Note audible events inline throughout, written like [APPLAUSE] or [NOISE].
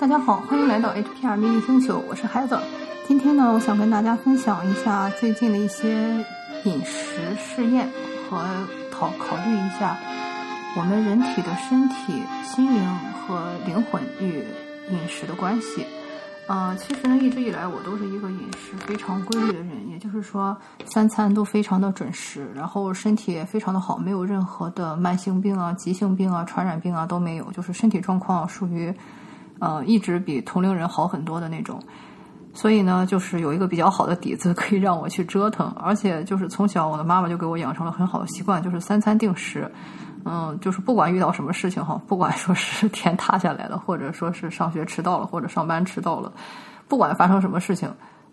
大家好，欢迎来到 HPR 秘密星球，我是孩子。今天呢，我想跟大家分享一下最近的一些饮食试验和考考虑一下我们人体的身体、心灵和灵魂与饮食的关系。呃，其实呢，一直以来我都是一个饮食非常规律的人，也就是说三餐都非常的准时，然后身体也非常的好，没有任何的慢性病啊、急性病啊、传染病啊都没有，就是身体状况属于呃一直比同龄人好很多的那种。所以呢，就是有一个比较好的底子可以让我去折腾，而且就是从小我的妈妈就给我养成了很好的习惯，就是三餐定时。嗯，就是不管遇到什么事情哈，不管说是天塌下来了，或者说是上学迟到了，或者上班迟到了，不管发生什么事情，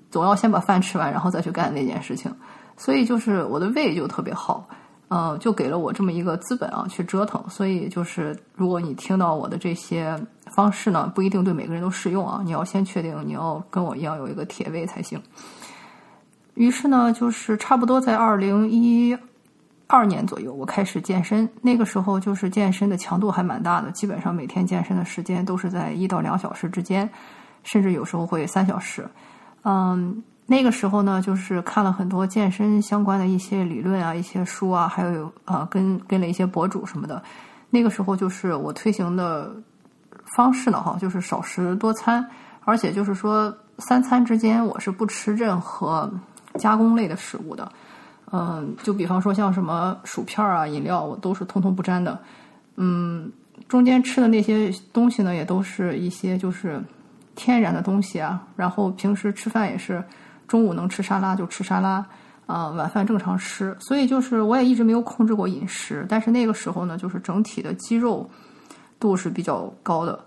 总要先把饭吃完，然后再去干那件事情。所以就是我的胃就特别好，嗯，就给了我这么一个资本啊，去折腾。所以就是如果你听到我的这些方式呢，不一定对每个人都适用啊，你要先确定你要跟我一样有一个铁胃才行。于是呢，就是差不多在二零一。二年左右，我开始健身。那个时候就是健身的强度还蛮大的，基本上每天健身的时间都是在一到两小时之间，甚至有时候会三小时。嗯，那个时候呢，就是看了很多健身相关的一些理论啊、一些书啊，还有呃跟跟了一些博主什么的。那个时候就是我推行的方式呢，哈，就是少食多餐，而且就是说三餐之间我是不吃任何加工类的食物的。嗯，就比方说像什么薯片啊、饮料，我都是通通不沾的。嗯，中间吃的那些东西呢，也都是一些就是天然的东西啊。然后平时吃饭也是，中午能吃沙拉就吃沙拉，啊，晚饭正常吃。所以就是我也一直没有控制过饮食，但是那个时候呢，就是整体的肌肉度是比较高的，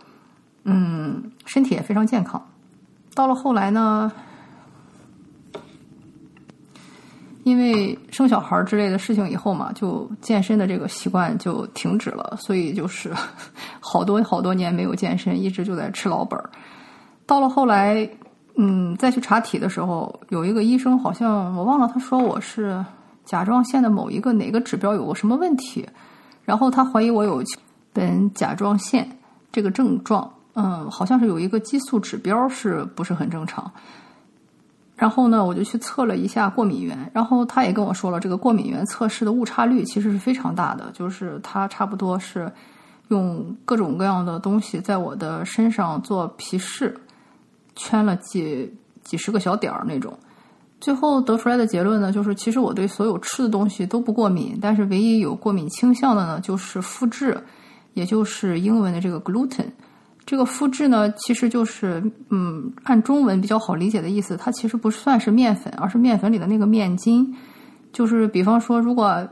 嗯，身体也非常健康。到了后来呢。因为生小孩之类的事情以后嘛，就健身的这个习惯就停止了，所以就是 [LAUGHS] 好多好多年没有健身，一直就在吃老本儿。到了后来，嗯，再去查体的时候，有一个医生好像我忘了，他说我是甲状腺的某一个哪个指标有个什么问题，然后他怀疑我有本甲状腺这个症状，嗯，好像是有一个激素指标是不是很正常。然后呢，我就去测了一下过敏源，然后他也跟我说了，这个过敏源测试的误差率其实是非常大的，就是他差不多是用各种各样的东西在我的身上做皮试，圈了几几十个小点儿那种，最后得出来的结论呢，就是其实我对所有吃的东西都不过敏，但是唯一有过敏倾向的呢，就是麸质，也就是英文的这个 gluten。这个麸质呢，其实就是嗯，按中文比较好理解的意思，它其实不算是面粉，而是面粉里的那个面筋。就是比方说，如果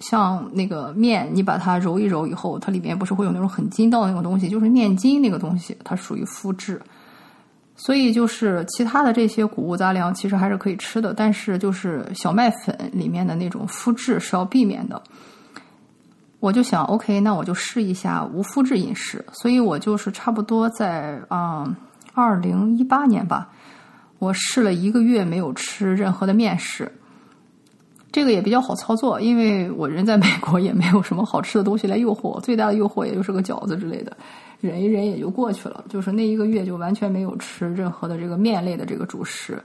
像那个面，你把它揉一揉以后，它里面不是会有那种很筋道的那种东西，就是面筋那个东西，它属于麸质。所以就是其他的这些谷物杂粮其实还是可以吃的，但是就是小麦粉里面的那种麸质是要避免的。我就想，OK，那我就试一下无麸质饮食。所以我就是差不多在啊，二零一八年吧，我试了一个月没有吃任何的面食。这个也比较好操作，因为我人在美国也没有什么好吃的东西来诱惑我，最大的诱惑也就是个饺子之类的，忍一忍也就过去了。就是那一个月就完全没有吃任何的这个面类的这个主食。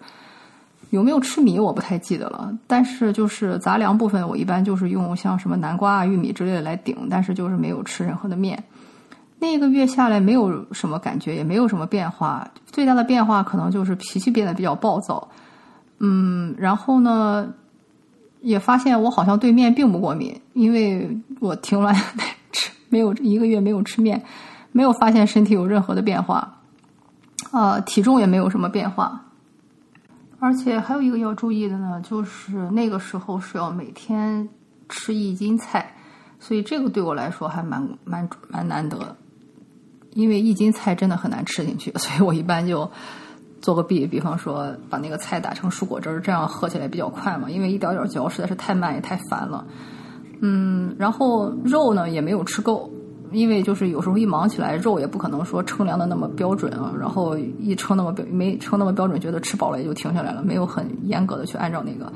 有没有吃米我不太记得了，但是就是杂粮部分，我一般就是用像什么南瓜啊、玉米之类的来顶，但是就是没有吃任何的面。那个月下来没有什么感觉，也没有什么变化，最大的变化可能就是脾气变得比较暴躁。嗯，然后呢，也发现我好像对面并不过敏，因为我停了 [LAUGHS] 吃，没有一个月没有吃面，没有发现身体有任何的变化，啊，体重也没有什么变化。而且还有一个要注意的呢，就是那个时候是要每天吃一斤菜，所以这个对我来说还蛮蛮蛮难得，因为一斤菜真的很难吃进去，所以我一般就做个弊，比方说把那个菜打成蔬果汁，这样喝起来比较快嘛，因为一点点嚼实在是太慢也太烦了。嗯，然后肉呢也没有吃够。因为就是有时候一忙起来，肉也不可能说称量的那么标准啊，然后一称那么标没称那么标准，觉得吃饱了也就停下来了，没有很严格的去按照那个，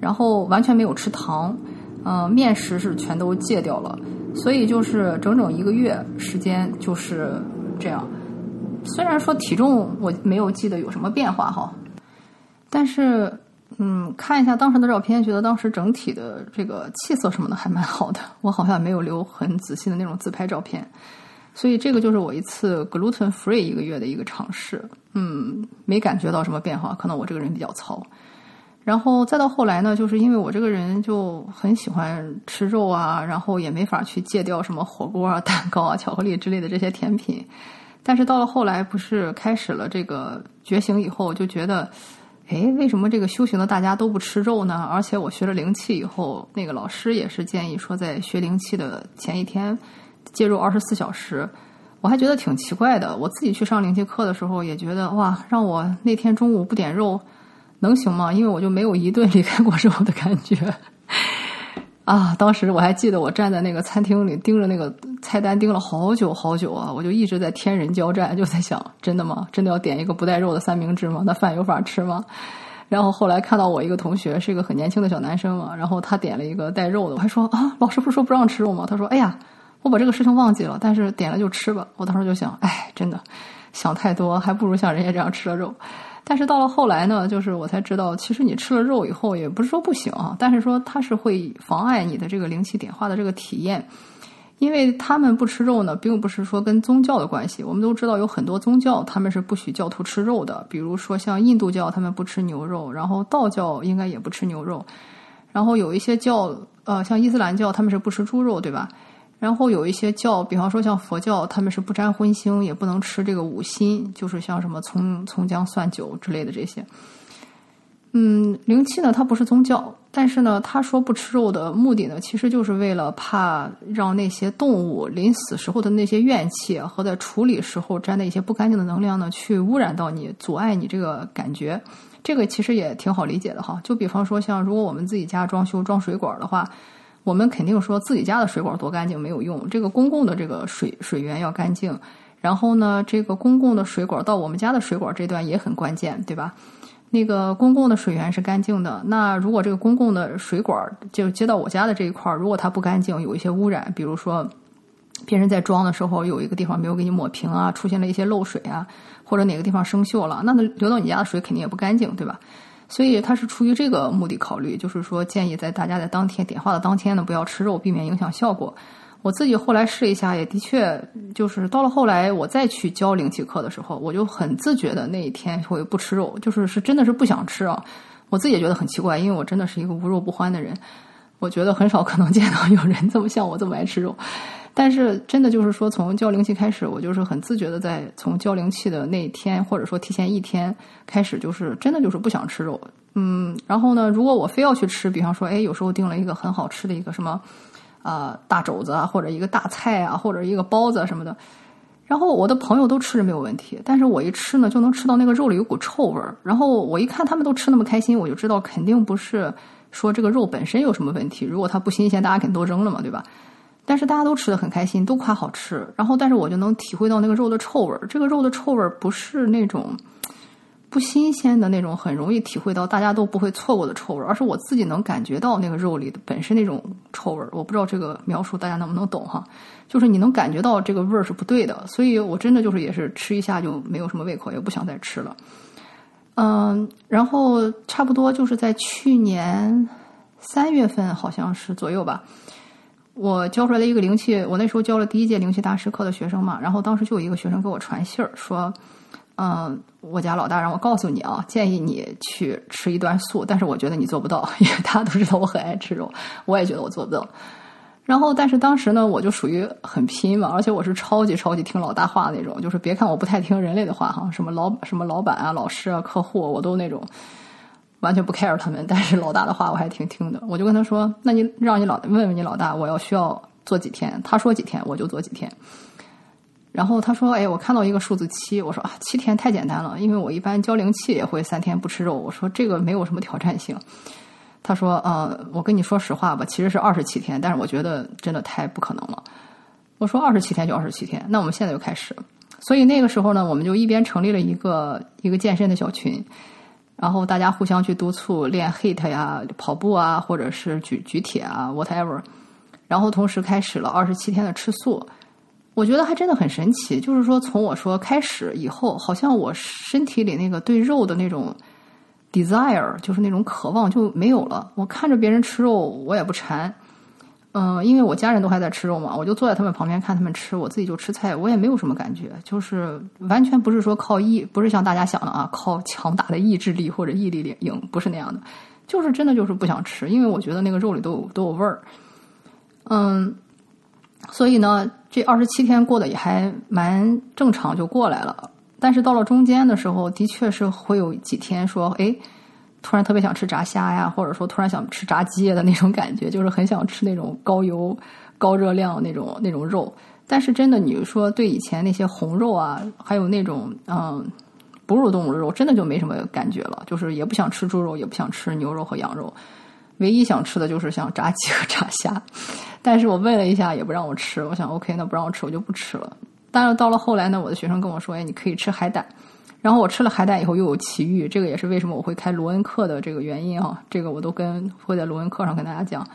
然后完全没有吃糖，嗯，面食是全都戒掉了，所以就是整整一个月时间就是这样，虽然说体重我没有记得有什么变化哈，但是嗯，看一下当时的照片，觉得当时整体的这个气色什么的还蛮好的。我好像没有留很仔细的那种自拍照片，所以这个就是我一次 gluten free 一个月的一个尝试。嗯，没感觉到什么变化，可能我这个人比较糙。然后再到后来呢，就是因为我这个人就很喜欢吃肉啊，然后也没法去戒掉什么火锅啊、蛋糕啊、巧克力之类的这些甜品。但是到了后来，不是开始了这个觉醒以后，就觉得，哎，为什么这个修行的大家都不吃肉呢？而且我学了灵气以后，那个老师也是建议说，在学灵气的前一天戒肉二十四小时。我还觉得挺奇怪的。我自己去上灵气课的时候，也觉得哇，让我那天中午不点肉。能行吗？因为我就没有一顿离开过肉的感觉啊！当时我还记得，我站在那个餐厅里盯着那个菜单盯了好久好久啊！我就一直在天人交战，就在想：真的吗？真的要点一个不带肉的三明治吗？那饭有法吃吗？然后后来看到我一个同学是一个很年轻的小男生嘛，然后他点了一个带肉的，我还说啊，老师不是说不让吃肉吗？他说：哎呀，我把这个事情忘记了，但是点了就吃吧。我当时就想：哎，真的想太多，还不如像人家这样吃了肉。但是到了后来呢，就是我才知道，其实你吃了肉以后，也不是说不行啊，但是说它是会妨碍你的这个灵气点化的这个体验，因为他们不吃肉呢，并不是说跟宗教的关系。我们都知道有很多宗教他们是不许教徒吃肉的，比如说像印度教他们不吃牛肉，然后道教应该也不吃牛肉，然后有一些教呃像伊斯兰教他们是不吃猪肉，对吧？然后有一些教，比方说像佛教，他们是不沾荤腥，也不能吃这个五辛，就是像什么葱、葱姜蒜酒之类的这些。嗯，灵气呢，它不是宗教，但是呢，他说不吃肉的目的呢，其实就是为了怕让那些动物临死时候的那些怨气和在处理时候沾的一些不干净的能量呢，去污染到你，阻碍你这个感觉。这个其实也挺好理解的哈。就比方说，像如果我们自己家装修装水管的话。我们肯定说自己家的水管多干净没有用，这个公共的这个水水源要干净。然后呢，这个公共的水管到我们家的水管这段也很关键，对吧？那个公共的水源是干净的，那如果这个公共的水管就接到我家的这一块儿，如果它不干净，有一些污染，比如说别人在装的时候有一个地方没有给你抹平啊，出现了一些漏水啊，或者哪个地方生锈了，那流到你家的水肯定也不干净，对吧？所以他是出于这个目的考虑，就是说建议在大家在当天点化的当天呢，不要吃肉，避免影响效果。我自己后来试一下，也的确就是到了后来，我再去教灵气课的时候，我就很自觉的那一天会不吃肉，就是是真的是不想吃啊。我自己也觉得很奇怪，因为我真的是一个无肉不欢的人，我觉得很少可能见到有人这么像我这么爱吃肉。但是真的就是说，从交灵气开始，我就是很自觉的，在从交灵气的那一天，或者说提前一天开始，就是真的就是不想吃肉。嗯，然后呢，如果我非要去吃，比方说，哎，有时候订了一个很好吃的一个什么啊大肘子啊，或者一个大菜啊，或者一个包子什么的，然后我的朋友都吃着没有问题，但是我一吃呢，就能吃到那个肉里有股臭味儿。然后我一看他们都吃那么开心，我就知道肯定不是说这个肉本身有什么问题。如果它不新鲜，大家肯定都扔了嘛，对吧？但是大家都吃的很开心，都夸好吃。然后，但是我就能体会到那个肉的臭味儿。这个肉的臭味儿不是那种不新鲜的那种，很容易体会到大家都不会错过的臭味儿，而是我自己能感觉到那个肉里的本身那种臭味儿。我不知道这个描述大家能不能懂哈？就是你能感觉到这个味儿是不对的，所以我真的就是也是吃一下就没有什么胃口，也不想再吃了。嗯，然后差不多就是在去年三月份，好像是左右吧。我教出来的一个灵气，我那时候教了第一届灵气大师课的学生嘛，然后当时就有一个学生给我传信儿说，嗯，我家老大让我告诉你啊，建议你去吃一段素，但是我觉得你做不到，[LAUGHS] 因为大家都知道我很爱吃肉，我也觉得我做不到。然后，但是当时呢，我就属于很拼嘛，而且我是超级超级听老大话的那种，就是别看我不太听人类的话哈，什么老什么老板啊、老师啊、客户，我都那种。完全不 care 他们，但是老大的话我还挺听的。我就跟他说：“那你让你老问问你老大，我要需要做几天？他说几天我就做几天。”然后他说：“哎，我看到一个数字七。”我说：“啊，七天太简单了，因为我一般交灵气也会三天不吃肉。”我说：“这个没有什么挑战性。”他说：“呃，我跟你说实话吧，其实是二十七天，但是我觉得真的太不可能了。”我说：“二十七天就二十七天，那我们现在就开始。”所以那个时候呢，我们就一边成立了一个一个健身的小群。然后大家互相去督促练 hit 呀、跑步啊，或者是举举铁啊，whatever。然后同时开始了二十七天的吃素。我觉得还真的很神奇，就是说从我说开始以后，好像我身体里那个对肉的那种 desire，就是那种渴望就没有了。我看着别人吃肉，我也不馋。嗯，因为我家人都还在吃肉嘛，我就坐在他们旁边看他们吃，我自己就吃菜，我也没有什么感觉，就是完全不是说靠意，不是像大家想的啊，靠强大的意志力或者毅力赢，不是那样的，就是真的就是不想吃，因为我觉得那个肉里都有都有味儿。嗯，所以呢，这二十七天过得也还蛮正常，就过来了。但是到了中间的时候，的确是会有几天说，哎。突然特别想吃炸虾呀，或者说突然想吃炸鸡的那种感觉，就是很想吃那种高油、高热量那种那种肉。但是真的，你说对以前那些红肉啊，还有那种嗯哺乳动物的肉，真的就没什么感觉了。就是也不想吃猪肉，也不想吃牛肉和羊肉，唯一想吃的就是像炸鸡和炸虾。[LAUGHS] 但是我问了一下，也不让我吃。我想，OK，那不让我吃，我就不吃了。但是到了后来呢，我的学生跟我说，哎，你可以吃海胆。然后我吃了海胆以后又有奇遇，这个也是为什么我会开罗恩课的这个原因啊。这个我都跟会在罗恩课上跟大家讲，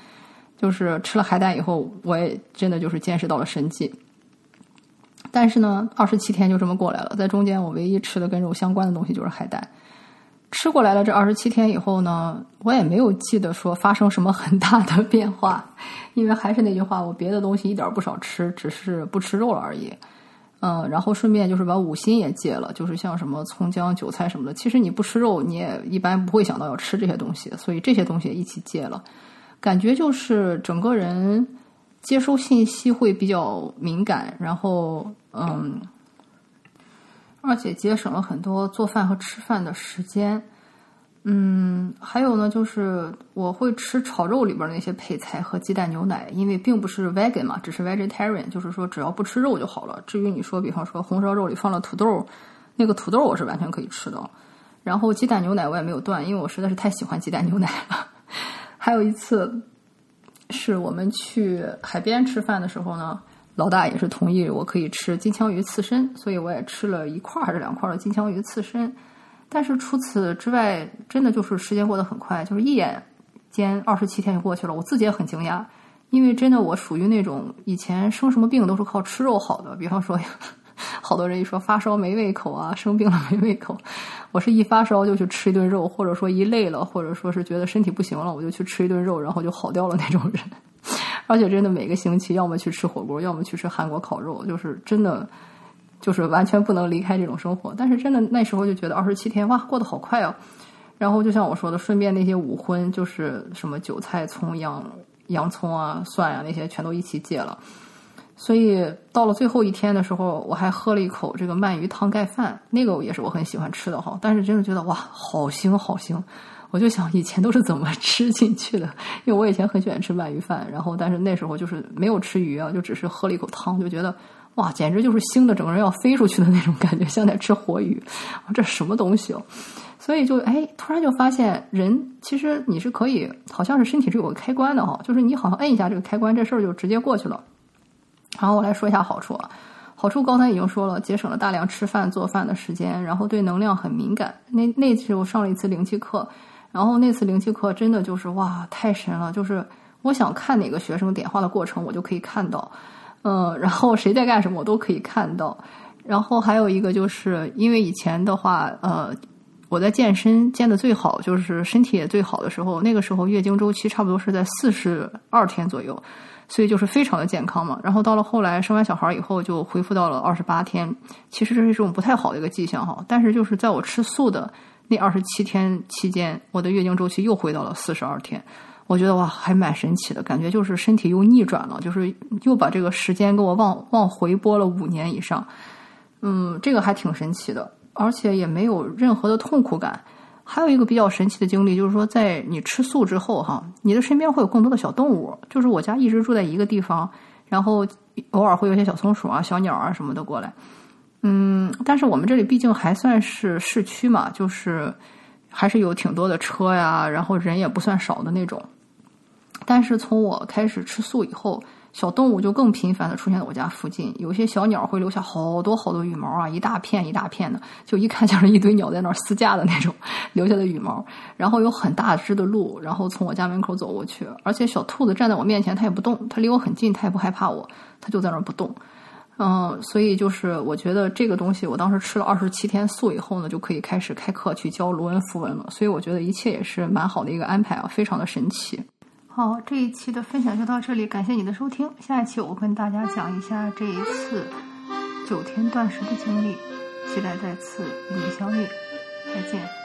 就是吃了海胆以后，我也真的就是见识到了神迹。但是呢，二十七天就这么过来了，在中间我唯一吃的跟肉相关的东西就是海胆。吃过来了这二十七天以后呢，我也没有记得说发生什么很大的变化，因为还是那句话，我别的东西一点不少吃，只是不吃肉了而已。嗯，然后顺便就是把五辛也戒了，就是像什么葱姜韭菜什么的。其实你不吃肉，你也一般不会想到要吃这些东西，所以这些东西一起戒了。感觉就是整个人接收信息会比较敏感，然后嗯，而且节省了很多做饭和吃饭的时间。嗯，还有呢，就是我会吃炒肉里边那些配菜和鸡蛋牛奶，因为并不是 vegan 嘛，只是 vegetarian，就是说只要不吃肉就好了。至于你说，比方说红烧肉里放了土豆，那个土豆我是完全可以吃的。然后鸡蛋牛奶我也没有断，因为我实在是太喜欢鸡蛋牛奶了。[LAUGHS] 还有一次是我们去海边吃饭的时候呢，老大也是同意我可以吃金枪鱼刺身，所以我也吃了一块还是两块的金枪鱼刺身。但是除此之外，真的就是时间过得很快，就是一眼间二十七天就过去了。我自己也很惊讶，因为真的我属于那种以前生什么病都是靠吃肉好的。比方说，[LAUGHS] 好多人一说发烧没胃口啊，生病了没胃口，我是一发烧就去吃一顿肉，或者说一累了，或者说是觉得身体不行了，我就去吃一顿肉，然后就好掉了那种人。而且真的每个星期要么去吃火锅，要么去吃韩国烤肉，就是真的。就是完全不能离开这种生活，但是真的那时候就觉得二十七天哇过得好快哦。然后就像我说的，顺便那些五荤就是什么韭菜、葱、洋洋葱啊、蒜啊那些全都一起戒了。所以到了最后一天的时候，我还喝了一口这个鳗鱼汤盖饭，那个也是我很喜欢吃的哈。但是真的觉得哇好腥好腥，我就想以前都是怎么 [LAUGHS] 吃进去的？因为我以前很喜欢吃鳗鱼饭，然后但是那时候就是没有吃鱼啊，就只是喝了一口汤，就觉得。哇，简直就是腥的，整个人要飞出去的那种感觉，像在吃活鱼。这什么东西哦？所以就哎，突然就发现，人其实你是可以，好像是身体是有个开关的哈，就是你好像摁一下这个开关，这事儿就直接过去了。然后我来说一下好处啊，好处刚才已经说了，节省了大量吃饭做饭的时间，然后对能量很敏感。那那次我上了一次灵气课，然后那次灵气课真的就是哇，太神了！就是我想看哪个学生点化的过程，我就可以看到。嗯，然后谁在干什么我都可以看到。然后还有一个就是，因为以前的话，呃，我在健身健的最好，就是身体也最好的时候，那个时候月经周期差不多是在四十二天左右，所以就是非常的健康嘛。然后到了后来生完小孩以后，就恢复到了二十八天，其实这是一种不太好的一个迹象哈。但是就是在我吃素的那二十七天期间，我的月经周期又回到了四十二天。我觉得哇，还蛮神奇的，感觉就是身体又逆转了，就是又把这个时间给我往往回拨了五年以上。嗯，这个还挺神奇的，而且也没有任何的痛苦感。还有一个比较神奇的经历，就是说在你吃素之后哈，你的身边会有更多的小动物。就是我家一直住在一个地方，然后偶尔会有些小松鼠啊、小鸟啊什么的过来。嗯，但是我们这里毕竟还算是市区嘛，就是还是有挺多的车呀，然后人也不算少的那种。但是从我开始吃素以后，小动物就更频繁的出现在我家附近。有些小鸟会留下好多好多羽毛啊，一大片一大片的，就一看像是一堆鸟在那儿撕架的那种留下的羽毛。然后有很大只的鹿，然后从我家门口走过去，而且小兔子站在我面前，它也不动，它离我很近，它也不害怕我，它就在那儿不动。嗯，所以就是我觉得这个东西，我当时吃了二十七天素以后呢，就可以开始开课去教卢恩符文了。所以我觉得一切也是蛮好的一个安排啊，非常的神奇。好，这一期的分享就到这里，感谢你的收听。下一期我跟大家讲一下这一次九天断食的经历，期待再次与你相遇，再见。